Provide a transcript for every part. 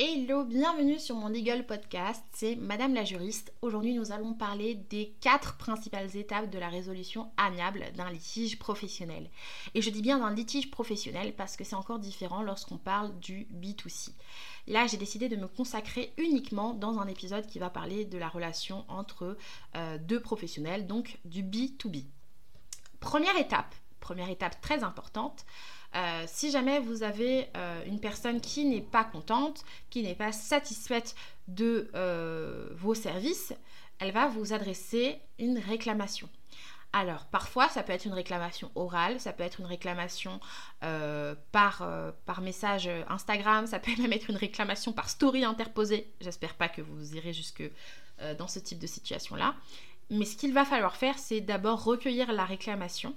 Hello, bienvenue sur mon Legal Podcast, c'est Madame la juriste. Aujourd'hui nous allons parler des quatre principales étapes de la résolution amiable d'un litige professionnel. Et je dis bien d'un litige professionnel parce que c'est encore différent lorsqu'on parle du B2C. Là j'ai décidé de me consacrer uniquement dans un épisode qui va parler de la relation entre euh, deux professionnels, donc du B2B. Première étape, première étape très importante, euh, si jamais vous avez euh, une personne qui n'est pas contente, qui n'est pas satisfaite de euh, vos services, elle va vous adresser une réclamation. Alors, parfois, ça peut être une réclamation orale, ça peut être une réclamation par, par message Instagram, ça peut même être une réclamation par story interposée. J'espère pas que vous irez jusque dans ce type de situation-là. Mais ce qu'il va falloir faire, c'est d'abord recueillir la réclamation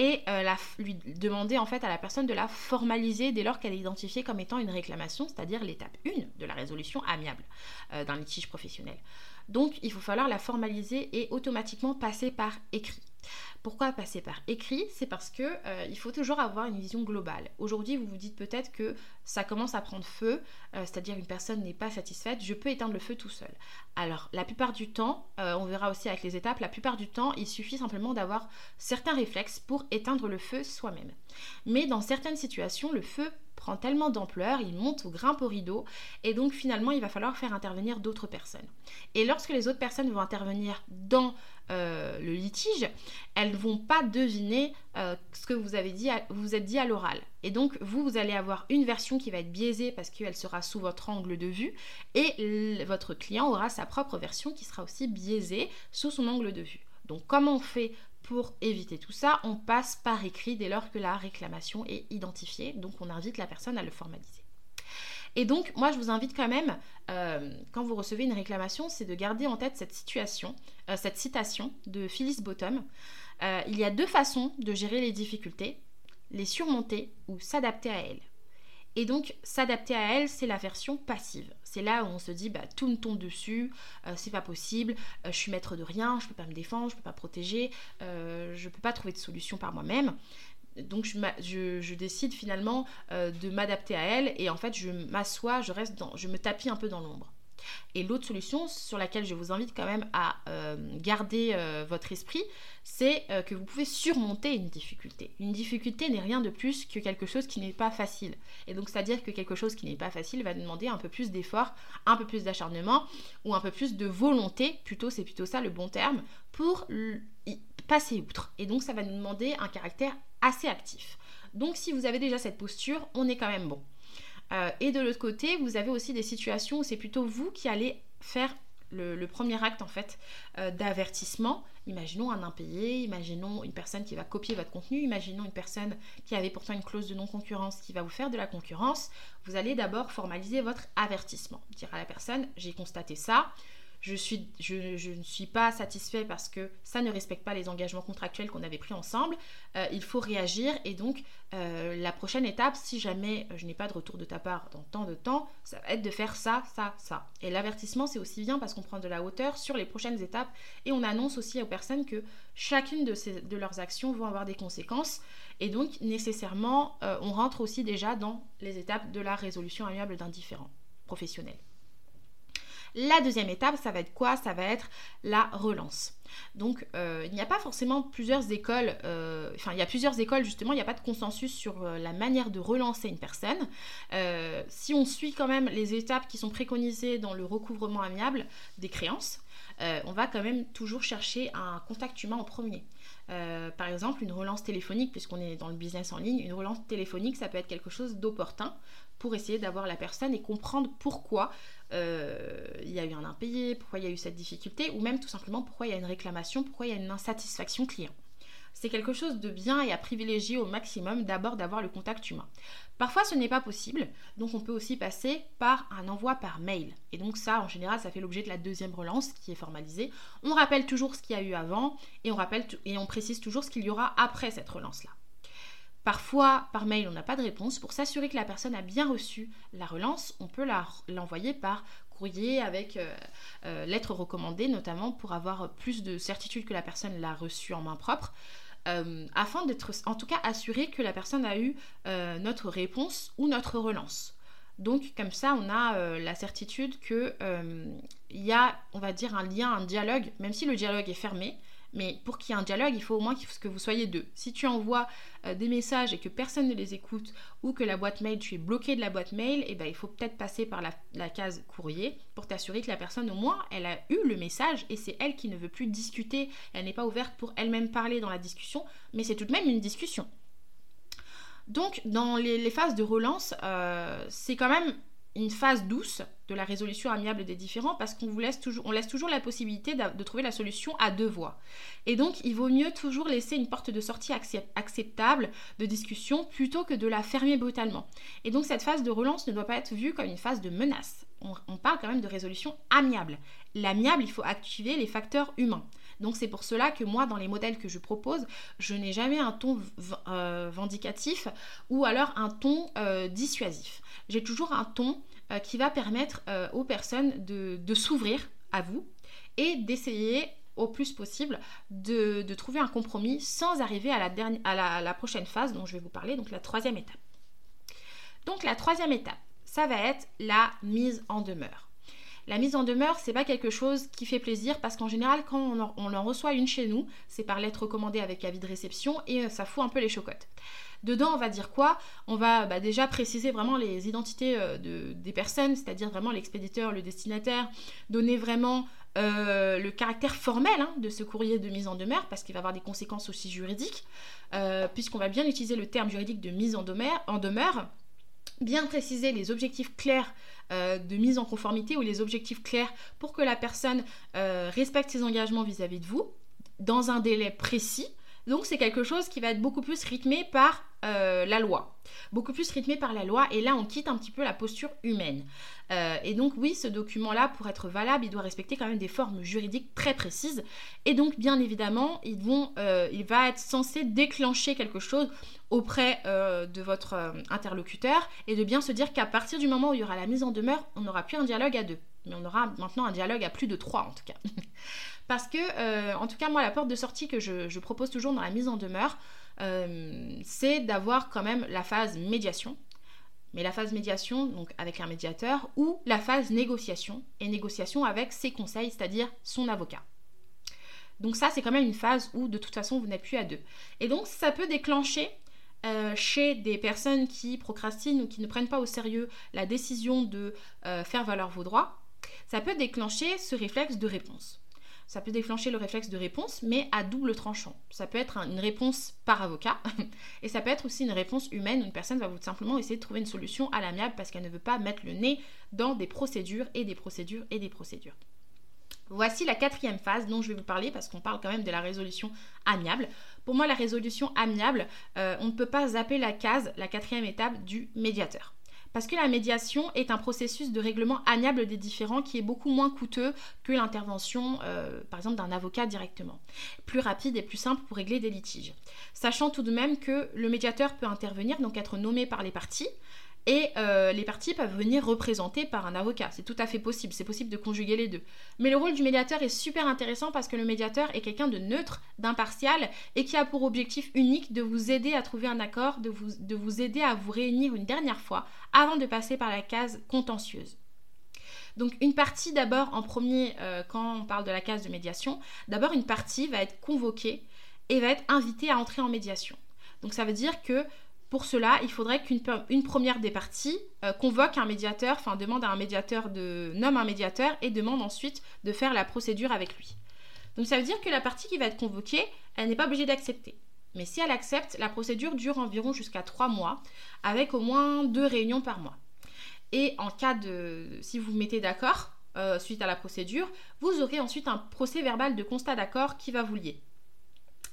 et euh, lui demander en fait à la personne de la formaliser dès lors qu'elle est identifiée comme étant une réclamation, c'est-à-dire l'étape 1 de la résolution amiable euh, d'un litige professionnel. Donc il faut falloir la formaliser et automatiquement passer par écrit. Pourquoi passer par écrit? C'est parce que euh, il faut toujours avoir une vision globale. Aujourd'hui, vous vous dites peut-être que ça commence à prendre feu, euh, c'est-à-dire une personne n'est pas satisfaite, je peux éteindre le feu tout seul. Alors, la plupart du temps, euh, on verra aussi avec les étapes, la plupart du temps, il suffit simplement d'avoir certains réflexes pour éteindre le feu soi-même. Mais dans certaines situations, le feu prend tellement d'ampleur, il monte ou grimpe au rideau, et donc finalement il va falloir faire intervenir d'autres personnes. Et lorsque les autres personnes vont intervenir dans euh, le litige, elles ne vont pas deviner euh, ce que vous avez dit, vous êtes dit à l'oral. Et donc vous, vous allez avoir une version qui va être biaisée parce qu'elle sera sous votre angle de vue, et votre client aura sa propre version qui sera aussi biaisée sous son angle de vue. Donc comment on fait pour éviter tout ça, on passe par écrit dès lors que la réclamation est identifiée. Donc on invite la personne à le formaliser. Et donc, moi, je vous invite quand même, euh, quand vous recevez une réclamation, c'est de garder en tête cette situation, euh, cette citation de Phyllis Bottom. Euh, il y a deux façons de gérer les difficultés, les surmonter ou s'adapter à elles. Et donc, s'adapter à elles, c'est la version passive. C'est là où on se dit, bah, tout me tombe dessus, c'est pas possible, je suis maître de rien, je peux pas me défendre, je peux pas protéger, je peux pas trouver de solution par moi-même donc je, décide finalement euh, de m'adapter à elle et en fait je m'assois, je reste je me tapis un peu dans l'ombre. Et l'autre solution sur laquelle je vous invite quand même à euh, garder euh, votre esprit, c'est que vous pouvez surmonter une difficulté. Une difficulté n'est rien de plus que quelque chose qui n'est pas facile. Et donc c'est-à-dire que quelque chose qui n'est pas facile va demander un peu plus d'effort, un peu plus d'acharnement ou un peu plus de volonté, plutôt c'est plutôt ça le bon terme, pour passer outre. Et donc ça va nous demander un caractère assez actif. Donc si vous avez déjà cette posture, on est quand même bon. Euh, et de l'autre côté, vous avez aussi des situations où c'est plutôt vous qui allez faire le, premier acte en fait euh, d'avertissement. Imaginons un impayé, imaginons une personne qui va copier votre contenu, imaginons une personne qui avait pourtant une clause de non-concurrence qui va vous faire de la concurrence. Vous allez d'abord formaliser votre avertissement. Dire à la personne, j'ai constaté ça, je, suis, je, ne suis pas satisfait parce que ça ne respecte pas les engagements contractuels qu'on avait pris ensemble. Euh, il faut réagir et donc euh, la prochaine étape, si jamais je n'ai pas de retour de ta part dans tant de temps, ça va être de faire ça, ça, ça. Et l'avertissement, c'est aussi bien parce qu'on prend de la hauteur sur les prochaines étapes et on annonce aussi aux personnes que chacune de, leurs actions vont avoir des conséquences. Et donc, nécessairement, euh, on rentre aussi déjà dans les étapes de la résolution amiable d'un différent professionnel. La deuxième étape, ça va être quoi? Ça va être la relance. Donc euh, il n'y a pas forcément plusieurs écoles, euh, enfin il y a plusieurs écoles justement, il n'y a pas de consensus sur euh, la manière de relancer une personne. si on suit quand même les étapes qui sont préconisées dans le recouvrement amiable des créances, on va quand même toujours chercher un contact humain en premier. Par exemple, une relance téléphonique, puisqu'on est dans le business en ligne, une relance téléphonique, ça peut être quelque chose d'opportun pour essayer d'avoir la personne et comprendre pourquoi euh, il y a eu un impayé, pourquoi il y a eu cette difficulté, ou même tout simplement pourquoi il y a une réclamation, pourquoi il y a une insatisfaction client. C'est quelque chose de bien et à privilégier au maximum d'abord d'avoir le contact humain. Parfois ce n'est pas possible, donc on peut aussi passer par un envoi par mail. Et donc ça en général ça fait l'objet de la deuxième relance qui est formalisée. On rappelle toujours ce qu'il y a eu avant et on, précise toujours ce qu'il y aura après cette relance-là. Parfois, par mail, on n'a pas de réponse. Pour s'assurer que la personne a bien reçu la relance, on peut l'envoyer par courrier avec euh, euh, lettre recommandée, notamment pour avoir plus de certitude que la personne l'a reçue en main propre. Euh, afin d'être en tout cas assuré que la personne a eu notre réponse ou notre relance. Donc comme ça, on a euh, la certitude qu'il euh, y a, on va dire, un lien, un dialogue, même si le dialogue est fermé. Mais pour qu'il y ait un dialogue, il faut au moins que vous soyez deux. Si tu envoies euh, des messages et que personne ne les écoute ou que la boîte mail, tu es bloqué de la boîte mail, eh ben, il faut peut-être passer par la, la, case courrier pour t'assurer que la personne, au moins, elle a eu le message et c'est elle qui ne veut plus discuter. Elle n'est pas ouverte pour elle-même parler dans la discussion, mais c'est tout de même une discussion. Donc, dans les, phases de relance, euh, c'est quand même une phase douce de la résolution amiable des différends parce qu'on vous laisse toujours, on laisse toujours la possibilité de, trouver la solution à deux voies. Et donc, il vaut mieux toujours laisser une porte de sortie acceptable de discussion plutôt que de la fermer brutalement. Et donc, cette phase de relance ne doit pas être vue comme une phase de menace. on parle quand même de résolution amiable. L'amiable, il faut activer les facteurs humains. Donc c'est pour cela que moi, dans les modèles que je propose, je n'ai jamais un ton euh, vindicatif ou alors un ton euh, dissuasif. J'ai toujours un ton euh, qui va permettre aux personnes de, s'ouvrir à vous et d'essayer au plus possible de, trouver un compromis sans arriver à la, dernière, à la prochaine phase dont je vais vous parler, donc la troisième étape. Donc la troisième étape, ça va être la mise en demeure. La mise en demeure, c'est pas quelque chose qui fait plaisir parce qu'en général, quand on en, reçoit une chez nous, c'est par lettre recommandée avec avis de réception et euh, ça fout un peu les chocottes. Dedans, on va dire quoi? On va bah, déjà préciser vraiment les identités euh, des personnes, c'est-à-dire vraiment l'expéditeur, le destinataire, donner vraiment euh, le caractère formel hein, de ce courrier de mise en demeure, parce qu'il va avoir des conséquences aussi juridiques, puisqu'on va bien utiliser le terme juridique de mise en demeure bien préciser les objectifs clairs euh, de mise en conformité ou les objectifs clairs pour que la personne euh, respecte ses engagements vis-à-vis de vous dans un délai précis. Donc c'est quelque chose qui va être beaucoup plus rythmé par euh, la loi. Beaucoup plus rythmé par la loi et là on quitte un petit peu la posture humaine. et donc oui, ce document-là, pour être valable, il doit respecter quand même des formes juridiques très précises. Et donc bien évidemment, vont, il va être censé déclencher quelque chose auprès euh, de votre euh, interlocuteur et de bien se dire qu'à partir du moment où il y aura la mise en demeure, on n'aura plus un dialogue à deux, mais on aura maintenant un dialogue à plus de trois en tout cas. Parce que, euh, en tout cas, moi, la porte de sortie que je, propose toujours dans la mise en demeure, c'est d'avoir quand même la phase médiation. Mais la phase médiation, donc avec un médiateur, ou la phase négociation, et négociation avec ses conseils, c'est-à-dire son avocat. Donc ça, c'est quand même une phase où de toute façon, vous n'êtes plus à deux. Et donc, ça peut déclencher euh, chez des personnes qui procrastinent ou qui ne prennent pas au sérieux la décision de euh, faire valoir vos droits, ça peut déclencher ce réflexe de réponse. Ça peut déclencher le réflexe de réponse, mais à double tranchant. Ça peut être une réponse par avocat, et ça peut être aussi une réponse humaine où une personne va vous simplement essayer de trouver une solution à l'amiable parce qu'elle ne veut pas mettre le nez dans des procédures et des procédures et des procédures. Voici la quatrième phase dont je vais vous parler parce qu'on parle quand même de la résolution amiable. Pour moi, la résolution amiable, euh, on ne peut pas zapper la case, la quatrième étape du médiateur. Parce que la médiation est un processus de règlement amiable des différends qui est beaucoup moins coûteux que l'intervention, euh, par exemple, d'un avocat directement. Plus rapide et plus simple pour régler des litiges. Sachant tout de même que le médiateur peut intervenir, donc être nommé par les parties, et euh, les parties peuvent venir représenter par un avocat. C'est tout à fait possible, c'est possible de conjuguer les deux. Mais le rôle du médiateur est super intéressant parce que le médiateur est quelqu'un de neutre, d'impartial et qui a pour objectif unique de vous aider à trouver un accord, de vous, de vous aider à vous réunir une dernière fois avant de passer par la case contentieuse. Donc une partie d'abord en premier, euh, quand on parle de la case de médiation, d'abord une partie va être convoquée et va être invitée à entrer en médiation. Donc ça veut dire que pour cela, il faudrait qu'une première des parties euh, convoque un médiateur, enfin demande à un médiateur de nomme un médiateur et demande ensuite de faire la procédure avec lui. Donc ça veut dire que la partie qui va être convoquée, elle n'est pas obligée d'accepter. Mais si elle accepte, la procédure dure environ jusqu'à trois mois, avec au moins deux réunions par mois. Et en cas de, si vous vous mettez d'accord euh, suite à la procédure, vous aurez ensuite un procès verbal de constat d'accord qui va vous lier.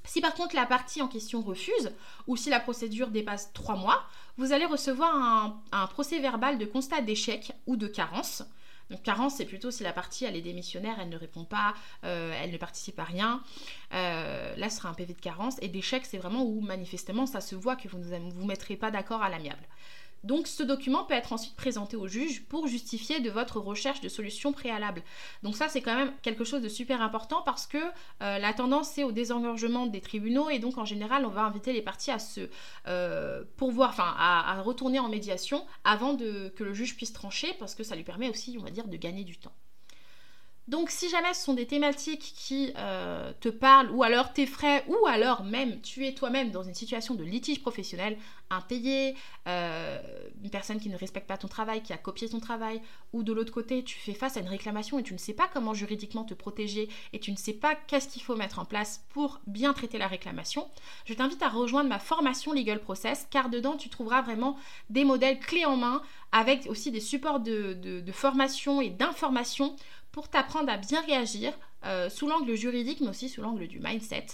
Si par contre la partie en question refuse, ou si la procédure dépasse 3 mois, vous allez recevoir un, procès verbal de constat d'échec ou de carence. Donc carence, c'est plutôt si la partie elle est démissionnaire, elle ne répond pas, euh, elle ne participe à rien. Euh, là, ce sera un PV de carence. Et d'échec, c'est vraiment où manifestement ça se voit que vous ne vous mettrez pas d'accord à l'amiable. Donc ce document peut être ensuite présenté au juge pour justifier de votre recherche de solutions préalables. Donc ça c'est quand même quelque chose de super important parce que euh, la tendance c'est au désengorgement des tribunaux et donc en général on va inviter les parties à se euh, pourvoir, enfin à, retourner en médiation avant que le juge puisse trancher parce que ça lui permet aussi on va dire de gagner du temps. Donc si jamais ce sont des thématiques qui euh, te parlent, ou alors tes ou alors même tu es toi-même dans une situation de litige professionnel, un payé, euh, une personne qui ne respecte pas ton travail, qui a copié ton travail, ou de l'autre côté tu fais face à une réclamation et tu ne sais pas comment juridiquement te protéger et tu ne sais pas qu'est-ce qu'il faut mettre en place pour bien traiter la réclamation, je t'invite à rejoindre ma formation Legal Process car dedans tu trouveras vraiment des modèles clés en main avec aussi des supports de formation et d'information pour t'apprendre à bien réagir euh, sous l'angle juridique, mais aussi sous l'angle du mindset,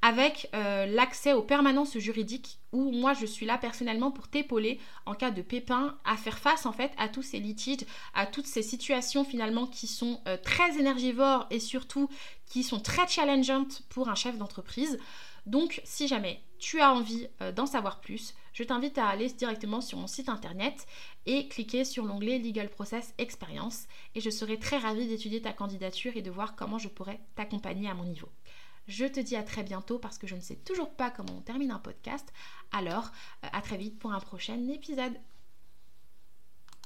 avec euh, l'accès aux permanences juridiques, où moi je suis là personnellement pour t'épauler en cas de pépin, à faire face en fait à tous ces litiges, à toutes ces situations finalement qui sont euh, très énergivores et surtout qui sont très challengeantes pour un chef d'entreprise. Donc si jamais tu as envie d'en savoir plus, je t'invite à aller directement sur mon site internet et cliquer sur l'onglet Legal Process Experience et je serai très ravie d'étudier ta candidature et de voir comment je pourrais t'accompagner à mon niveau. Je te dis à très bientôt parce que je ne sais toujours pas comment on termine un podcast. Alors, euh, à très vite pour un prochain épisode.